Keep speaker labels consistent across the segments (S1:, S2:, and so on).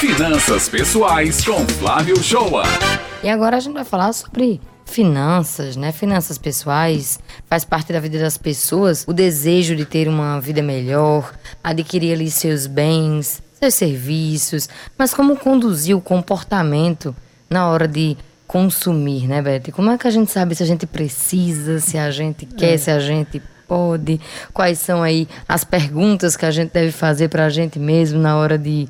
S1: Finanças Pessoais com Flávio Shoa.
S2: E agora a gente vai falar sobre finanças, né? Finanças pessoais faz parte da vida das pessoas, o desejo de ter uma vida melhor, adquirir ali seus bens, seus serviços, mas como conduzir o comportamento na hora de consumir, né, Beth? Como é que a gente sabe se a gente precisa, se a gente quer, é. se a gente pode? Quais são aí as perguntas que a gente deve fazer para a gente mesmo na hora de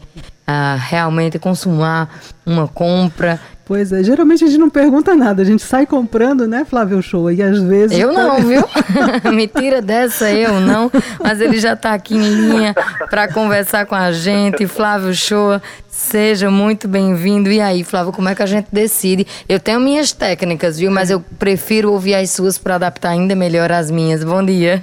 S2: uh, realmente consumar uma compra?
S3: Pois é, geralmente a gente não pergunta nada, a gente sai comprando, né, Flávio Show? E às vezes.
S2: Eu não, viu? Me tira dessa, eu não. Mas ele já está aqui em linha para conversar com a gente. Flávio Show, seja muito bem-vindo. E aí, Flávio, como é que a gente decide? Eu tenho minhas técnicas, viu? Mas eu prefiro ouvir as suas para adaptar ainda melhor as minhas. Bom dia.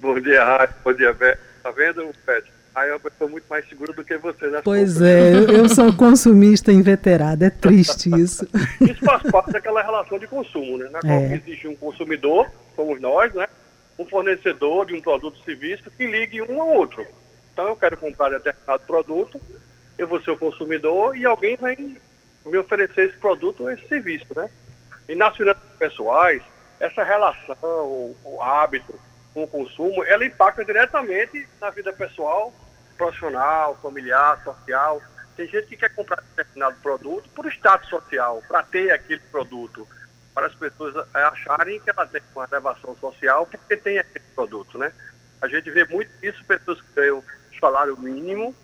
S4: Bom dia, Rádio. Bom dia, Bé. Tá vendo, Pet? Aí é uma pessoa muito mais segura do que você, né?
S3: Pois é, eu sou consumista inveterado, é triste isso.
S4: Isso faz parte daquela relação de consumo, né? Na qual é. existe um consumidor, somos nós, né? Um fornecedor de um produto ou serviço que ligue um ao outro. Então eu quero comprar determinado produto, eu vou ser o consumidor e alguém vai me oferecer esse produto ou esse serviço, né? E nas finanças pessoais, essa relação, o, o hábito, com o consumo, ela impacta diretamente na vida pessoal, profissional, familiar, social. Tem gente que quer comprar determinado produto por status social, para ter aquele produto, para as pessoas acharem que ela tem uma elevação social porque tem aquele produto, né? A gente vê muito isso, pessoas que ganham salário mínimo,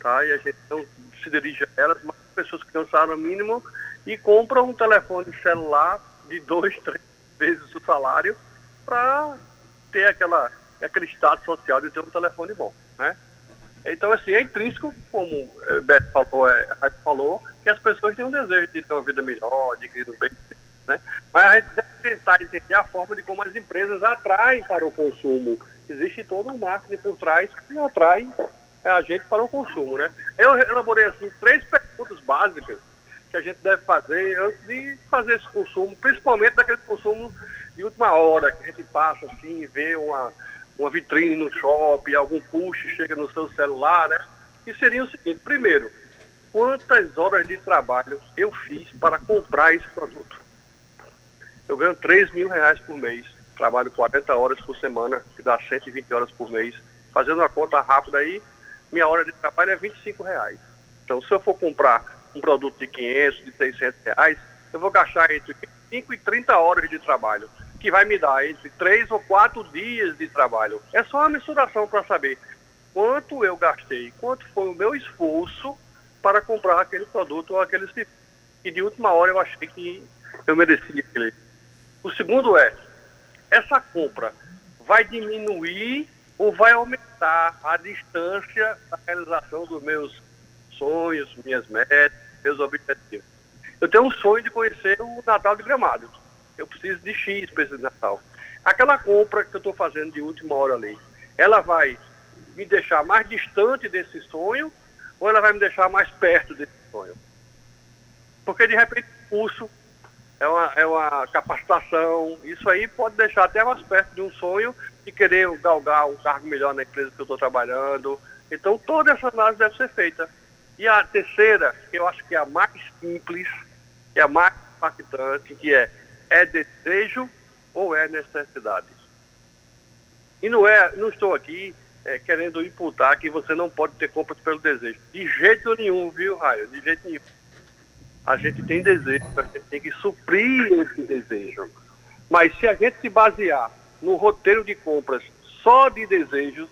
S4: tá? E a gente não se dirige a elas, mas pessoas que ganham salário mínimo e compram um telefone celular de dois, três vezes o salário para ter aquela, aquele status social de ter um telefone bom, né? Então, assim, é intrínseco, como o Beto falou, é, falou, que as pessoas têm um desejo de ter uma vida melhor, de um bem, né? Mas a gente deve tentar entender a forma de como as empresas atraem para o consumo. Existe todo um marketing por trás que atrai a gente para o consumo, né? Eu elaborei, assim, três perguntas básicas que a gente deve fazer antes de fazer esse consumo, principalmente daquele consumo de última hora, que a gente passa assim, vê uma, uma vitrine no shopping, algum push chega no seu celular, né? E seria o seguinte, primeiro, quantas horas de trabalho eu fiz para comprar esse produto? Eu ganho 3 mil reais por mês, trabalho 40 horas por semana, que dá 120 horas por mês. Fazendo uma conta rápida aí, minha hora de trabalho é 25 reais. Então, se eu for comprar um produto de 500, de 600 reais, eu vou gastar entre 5 e 30 horas de trabalho que vai me dar entre três ou quatro dias de trabalho. É só uma mensuração para saber quanto eu gastei, quanto foi o meu esforço para comprar aquele produto ou aquele serviço. E de última hora eu achei que eu merecia aquele. O segundo é, essa compra vai diminuir ou vai aumentar a distância da realização dos meus sonhos, minhas metas, meus objetivos. Eu tenho um sonho de conhecer o Natal de Gramado preciso de X para esse Natal. Aquela compra que eu estou fazendo de última hora ali, ela vai me deixar mais distante desse sonho ou ela vai me deixar mais perto desse sonho? Porque de repente o curso é uma, é uma capacitação, isso aí pode deixar até mais perto de um sonho e querer galgar um cargo melhor na empresa que eu estou trabalhando. Então toda essa análise deve ser feita. E a terceira, que eu acho que é a mais simples, é a mais impactante, que é é desejo ou é necessidade? E não é, não estou aqui é, querendo imputar que você não pode ter compras pelo desejo. De jeito nenhum, viu, Raio? De jeito nenhum. A gente tem desejo, a gente tem que suprir esse desejo. Mas se a gente se basear no roteiro de compras só de desejos,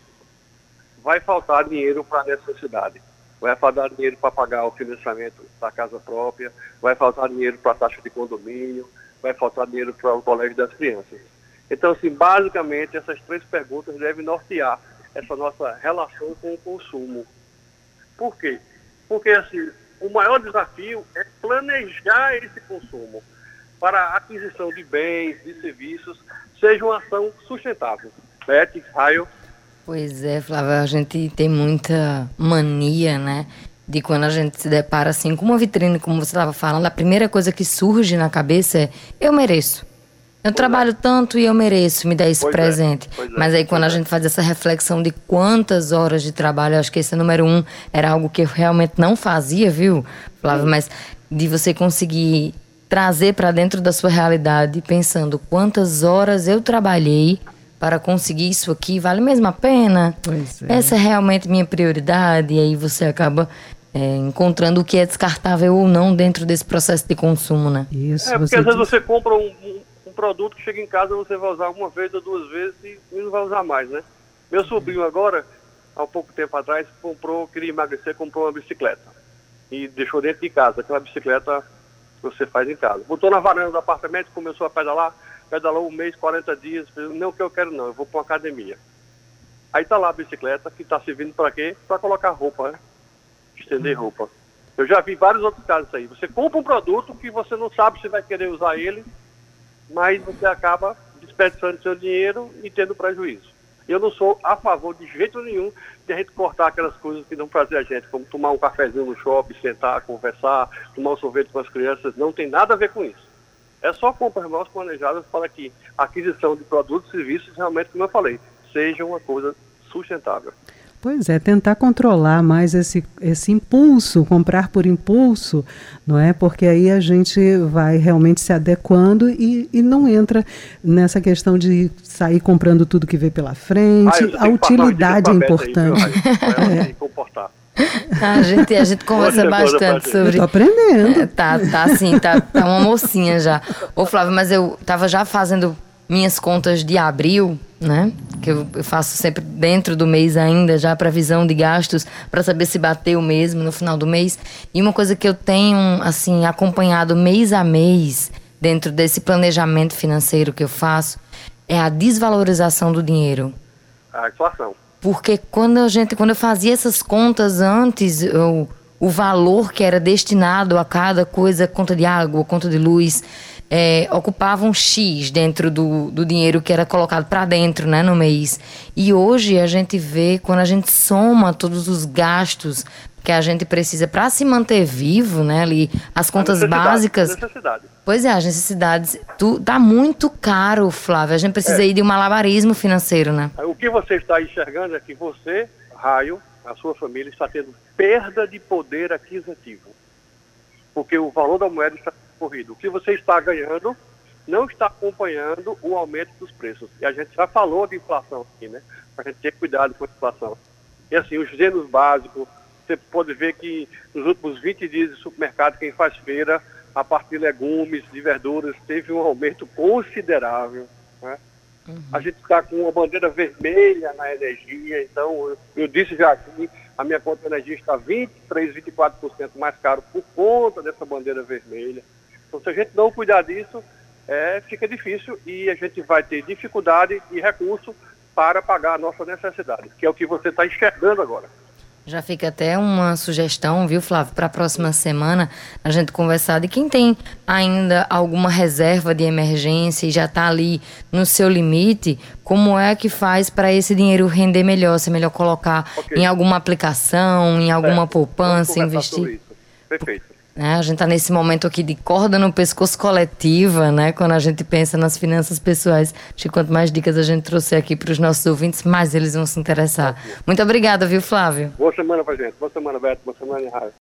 S4: vai faltar dinheiro para necessidade. Vai faltar dinheiro para pagar o financiamento da casa própria, vai faltar dinheiro para a taxa de condomínio, vai faltar dinheiro para o colégio das crianças. Então, assim, basicamente, essas três perguntas devem nortear essa nossa relação com o consumo. Por quê? Porque, assim, o maior desafio é planejar esse consumo para a aquisição de bens, de serviços, seja uma ação sustentável. Beth, Raio.
S2: Pois é, Flávia, a gente tem muita mania, né? De quando a gente se depara assim com uma vitrine, como você estava falando, a primeira coisa que surge na cabeça é: eu mereço. Eu trabalho tanto e eu mereço me dar esse
S4: Pois é,
S2: presente.
S4: pois é,
S2: Mas aí quando a
S4: pois é.
S2: gente faz essa reflexão de quantas horas de trabalho, eu acho que esse número um era algo que eu realmente não fazia, viu, Flávio? Mas de você conseguir trazer para dentro da sua realidade, pensando quantas horas eu trabalhei para conseguir isso aqui, vale mesmo a pena?
S3: Pois é.
S2: Essa é realmente minha prioridade, e aí você acaba é, encontrando o que é descartável ou não dentro desse processo de consumo, né?
S3: Isso,
S4: É, porque
S3: você
S4: às vezes você compra um, um- produto que chega em casa você vai usar uma vez ou duas vezes e, não vai usar mais, né? Meu sobrinho agora, há um pouco tempo atrás, comprou, queria emagrecer, comprou uma bicicleta. E deixou dentro de casa, aquela bicicleta que você faz em casa. Botou na varanda do apartamento, começou a pedalar, pedalou um mês, 40 dias, não que eu quero não, eu vou para uma academia. Aí tá lá a bicicleta, que tá servindo para quê? Para colocar roupa, né? Estender roupa. Eu já vi vários outros casos aí. Você compra um produto que você não sabe se vai querer usar ele, mas você acaba desperdiçando seu dinheiro e tendo prejuízo. Eu não sou a favor de jeito nenhum de a gente cortar aquelas coisas que dão prazer a gente, como tomar um cafezinho no shopping, sentar, conversar, tomar um sorvete com as crianças, não tem nada a ver com isso. É só compras mal planejadas para que a aquisição de produtos e serviços, realmente, como eu falei, seja uma coisa sustentável.
S3: Pois é, tentar controlar mais esse, esse impulso, comprar por impulso, não é? Porque aí a gente vai realmente se adequando e, e não entra nessa questão de sair comprando tudo que vê pela frente.
S4: Ah, eu
S3: a utilidade é
S4: aí,
S3: importante.
S4: Se comportar.
S2: A gente, a gente conversa bastante.
S3: Eu
S2: sobre.
S3: tô aprendendo.
S2: É, tá, tá assim, tá, tá uma mocinha já. Ô, Flávio, mas eu tava já fazendo minhas contas de abril, né? Que eu, eu faço sempre dentro do mês ainda, já a previsão de gastos, para saber se bateu mesmo no final do mês. E uma coisa que eu tenho, assim, acompanhado mês a mês, dentro desse planejamento financeiro que eu faço, é a desvalorização do dinheiro.
S4: A inflação.
S2: Porque quando a gente, quando eu fazia essas contas antes, eu, o valor que era destinado a cada coisa, conta de água, conta de luz, é, ocupava um X dentro do, do dinheiro que era colocado para dentro, né, no mês. E hoje a gente vê, quando a gente soma todos os gastos que a gente precisa para se manter vivo, né, ali, as contas
S4: necessidade,
S2: básicas.
S4: Necessidade.
S2: Pois é, as necessidades. Tu, tá muito caro, Flávio. A gente precisa
S4: É.
S2: ir de um malabarismo financeiro, né?
S4: O que você está enxergando é que você, Raio, a sua família, está tendo perda de poder aquisitivo. Porque o valor da moeda está corrido. O que você está ganhando não está acompanhando o aumento dos preços. E a gente já falou de inflação aqui, né? Para a gente ter cuidado com a inflação. E assim, os gêneros básicos, você pode ver que nos últimos 20 dias de supermercado, quem faz feira, a parte de legumes, de verduras, teve um aumento considerável. Né? A gente está com uma bandeira vermelha na energia, então eu, eu disse já aqui, a minha conta de energia está 23, 24% mais caro por conta dessa bandeira vermelha. Então se a gente não cuidar disso, é, fica difícil e a gente vai ter dificuldade e recurso para pagar a nossa necessidade, que é o que você está enxergando agora.
S2: Já fica até uma sugestão, viu, Flávio, para a próxima semana a gente conversar de quem tem ainda alguma reserva de emergência e já está ali no seu limite, como é que faz para esse dinheiro render melhor? Se é melhor colocar
S4: Ok.
S2: em alguma aplicação, em alguma
S4: Certo.
S2: poupança, investir?
S4: Perfeito.
S2: Né? A gente está nesse momento aqui de corda no pescoço coletiva, né? Quando a gente pensa nas finanças pessoais. Acho que quanto mais dicas a gente trouxer aqui para os nossos ouvintes, mais eles vão se interessar. Muito obrigada, viu, Flávio?
S4: Boa semana pra gente. Boa semana, Beto. Boa semana, Raio.